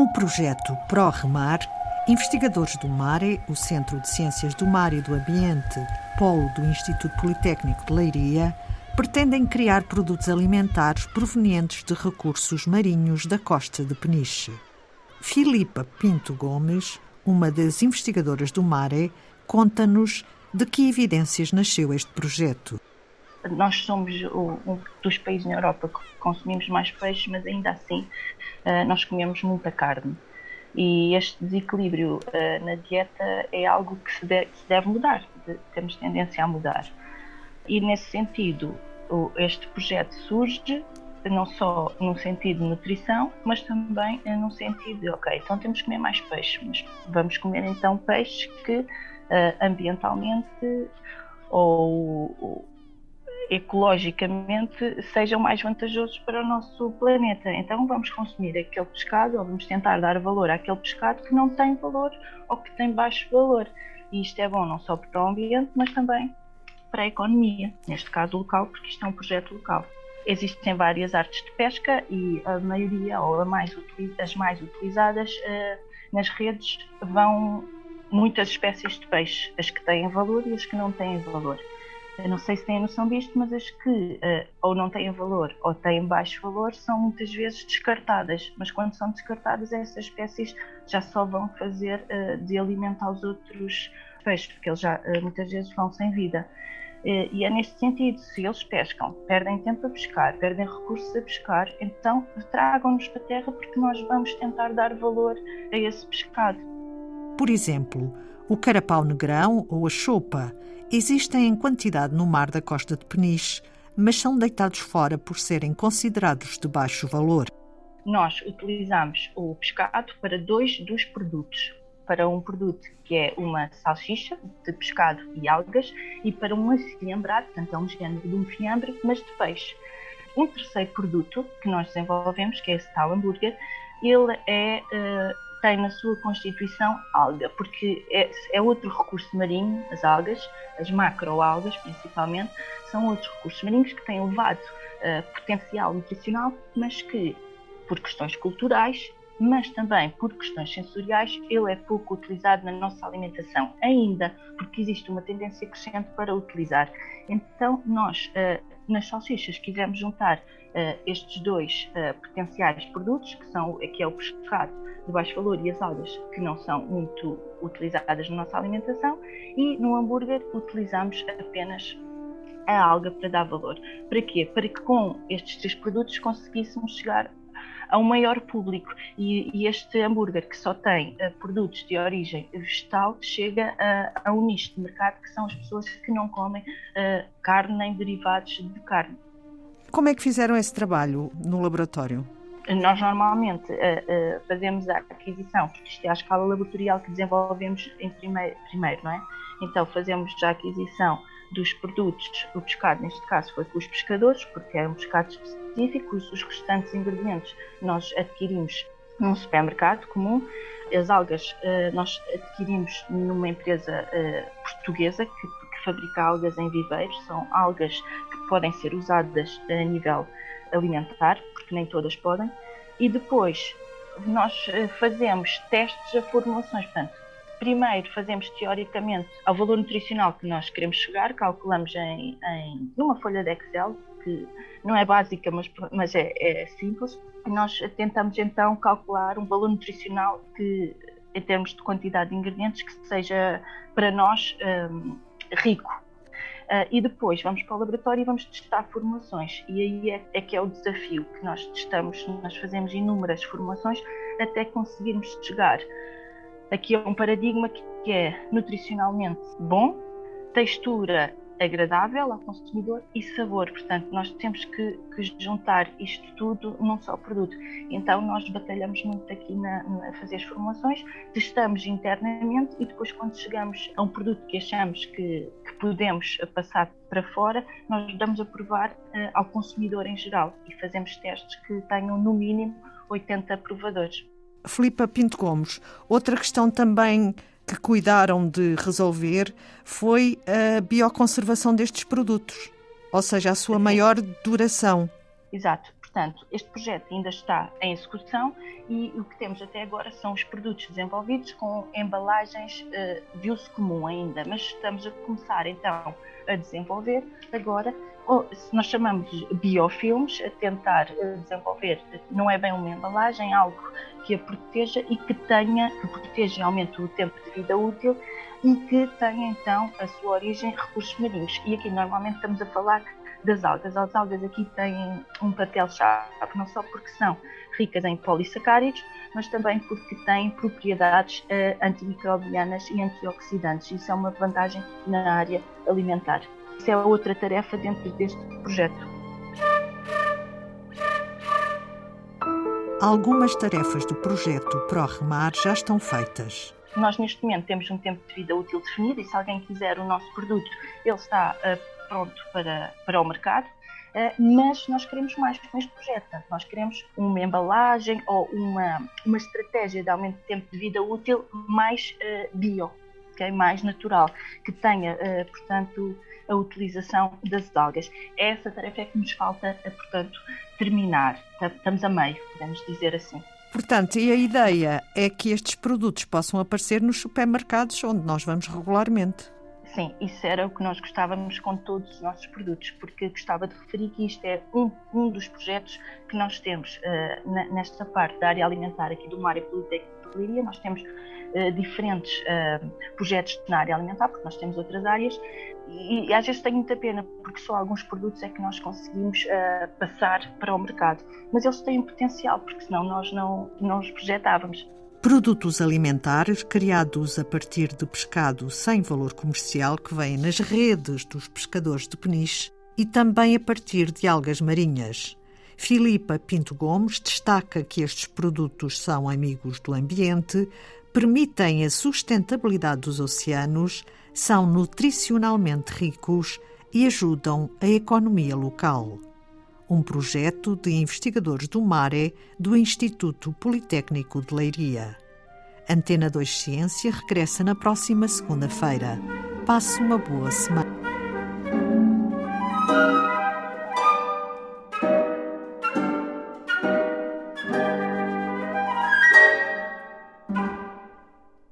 Com o projeto ProRemar, investigadores do MARE, o Centro de Ciências do Mar e do Ambiente, polo do Instituto Politécnico de Leiria, pretendem criar produtos alimentares provenientes de recursos marinhos da costa de Peniche. Filipa Pinto Gomes, uma das investigadoras do MARE, conta-nos de que evidências nasceu este projeto. Nós somos um dos países na Europa que consumimos mais peixe, mas ainda assim eh, nós comemos muita carne. E este desequilíbrio eh, na dieta é algo que se deve mudar, temos tendência a mudar. E nesse sentido, este projeto surge não só no sentido de nutrição, mas também no sentido de, ok, então temos que comer mais peixe, mas vamos comer então peixes que uh, ambientalmente ou, ecologicamente sejam mais vantajosos para o nosso planeta. Então vamos consumir aquele pescado ou vamos tentar dar valor àquele pescado que não tem valor ou que tem baixo valor. E isto é bom não só para o ambiente, mas também para a economia, neste caso local, porque isto é um projeto local. Existem várias artes de pesca e a maioria, ou mais, as mais utilizadas uh, nas redes, vão muitas espécies de peixe, as que têm valor e as que não têm valor. Eu não sei se têm noção disto, mas as que uh, ou não têm valor ou têm baixo valor são muitas vezes descartadas. Mas quando são descartadas, essas espécies já só vão fazer uh, de alimento aos outros peixes, porque eles já uh, muitas vezes vão sem vida. E é neste sentido, se eles pescam, perdem tempo a pescar, perdem recursos a pescar, então tragam-nos para a terra porque nós vamos tentar dar valor a esse pescado. Por exemplo, o carapau negrão ou a chopa existem em quantidade no mar da costa de Peniche, mas são deitados fora por serem considerados de baixo valor. Nós utilizamos o pescado para dois dos produtos. Para um produto que é uma salsicha de pescado e algas e para um afiambrado, portanto é um género de um fiambre, mas de peixe. Um terceiro produto que nós desenvolvemos, que é esse tal hambúrguer, ele é uh, tem na sua constituição alga, porque é, é outro recurso marinho, as algas, as macroalgas principalmente, são outros recursos marinhos que têm elevado uh, potencial nutricional, mas que, por questões culturais, mas também por questões sensoriais, ele é pouco utilizado na nossa alimentação, ainda porque existe uma tendência crescente para utilizar. Então, nós, uh, nas salsichas, quisemos juntar uh, estes dois potenciais produtos, que, são, que é o pescado de baixo valor e as algas que não são muito utilizadas na nossa alimentação e no hambúrguer utilizamos apenas a alga para dar valor. Para quê? Para que com estes três produtos conseguíssemos chegar a um maior público e, e este hambúrguer que só tem uh, produtos de origem vegetal chega a, a, um nicho de mercado que são as pessoas que não comem uh, carne nem derivados de carne. Como é que fizeram esse trabalho no laboratório? Nós normalmente uh, uh, fazemos a aquisição, porque isto é a escala laboratorial que desenvolvemos em primeiro, primeiro, não é? Então fazemos a aquisição dos produtos, o pescado neste caso foi com os pescadores, porque é um pescado específico, os, restantes ingredientes nós adquirimos num supermercado comum. As algas uh, nós adquirimos numa empresa portuguesa que, que fabrica algas em viveiros, são algas que podem ser usadas a nível alimentar, porque nem todas podem, e depois nós eh, fazemos testes a formulações. Portanto, primeiro fazemos teoricamente ao valor nutricional que nós queremos chegar, calculamos em, em numa folha de Excel, que não é básica, mas, mas é, é simples. Nós tentamos então calcular um valor nutricional que, em termos de quantidade de ingredientes, que seja para nós um, rico, Uh, e depois vamos para o laboratório e vamos testar formulações. E aí é, é, que é o desafio que nós testamos, nós fazemos inúmeras formulações até conseguirmos chegar. Aqui é um paradigma que é nutricionalmente bom, textura agradável ao consumidor e sabor. Portanto, nós temos que, que, juntar isto tudo num só produto. Então, nós batalhamos muito aqui na, na fazer as formulações, testamos internamente e depois, quando chegamos a um produto que achamos que, que podemos passar para fora, nós damos a provar uh, ao consumidor em geral e fazemos testes que tenham no mínimo 80 provadores. Filipa Pinto Gomes, outra questão também que cuidaram de resolver foi a bioconservação destes produtos, ou seja, a sua maior duração. Exato. Portanto, este projeto ainda está em execução e o que temos até agora são os produtos desenvolvidos com embalagens uh, de uso comum ainda, mas estamos a começar então a desenvolver agora, se nós chamamos biofilmes, a tentar eh, desenvolver, não é bem uma embalagem, algo que a proteja e que tenha, que proteja e aumente o tempo de vida útil e que tenha então a sua origem em recursos marinhos. E aqui normalmente estamos a falar das algas. As algas aqui têm um papel-chave, não só porque são ricas em polissacáridos, mas também porque têm propriedades uh, antimicrobianas e antioxidantes. Isso é uma vantagem na área alimentar. Isso é outra tarefa dentro deste projeto. Algumas tarefas do projeto ProRemar já estão feitas. Nós, neste momento, temos um tempo de vida útil definido e se alguém quiser o nosso produto, ele está uh, pronto para, para o mercado. Uh, mas nós queremos mais com este projeto. Nós queremos uma embalagem ou uma, uma estratégia de aumento de tempo de vida útil mais uh, bio, okay? mais natural, que tenha, portanto, a utilização das algas. Essa tarefa é que nos falta, portanto, terminar. Estamos a meio, podemos dizer assim. Portanto, e a ideia é que estes produtos possam aparecer nos supermercados onde nós vamos regularmente. Sim, isso era o que nós gostávamos com todos os nossos produtos, porque gostava de referir que isto é um, um dos projetos que nós temos uh, nesta parte da área alimentar aqui do Mário Politécnico de Liria. Nós temos uh, diferentes uh, projetos na área alimentar, porque nós temos outras áreas, e, às vezes tenho muita pena, porque só alguns produtos é que nós conseguimos passar para o mercado. Mas eles têm potencial, porque senão nós não, não os projetávamos. Produtos alimentares criados a partir de pescado sem valor comercial que vêm nas redes dos pescadores de peniche e também a partir de algas marinhas. Filipa Pinto Gomes destaca que estes produtos são amigos do ambiente, permitem a sustentabilidade dos oceanos, são nutricionalmente ricos e ajudam a economia local um projeto de investigadores do MARE do Instituto Politécnico de Leiria. Antena 2 Ciência regressa na próxima segunda-feira. Passe uma boa semana.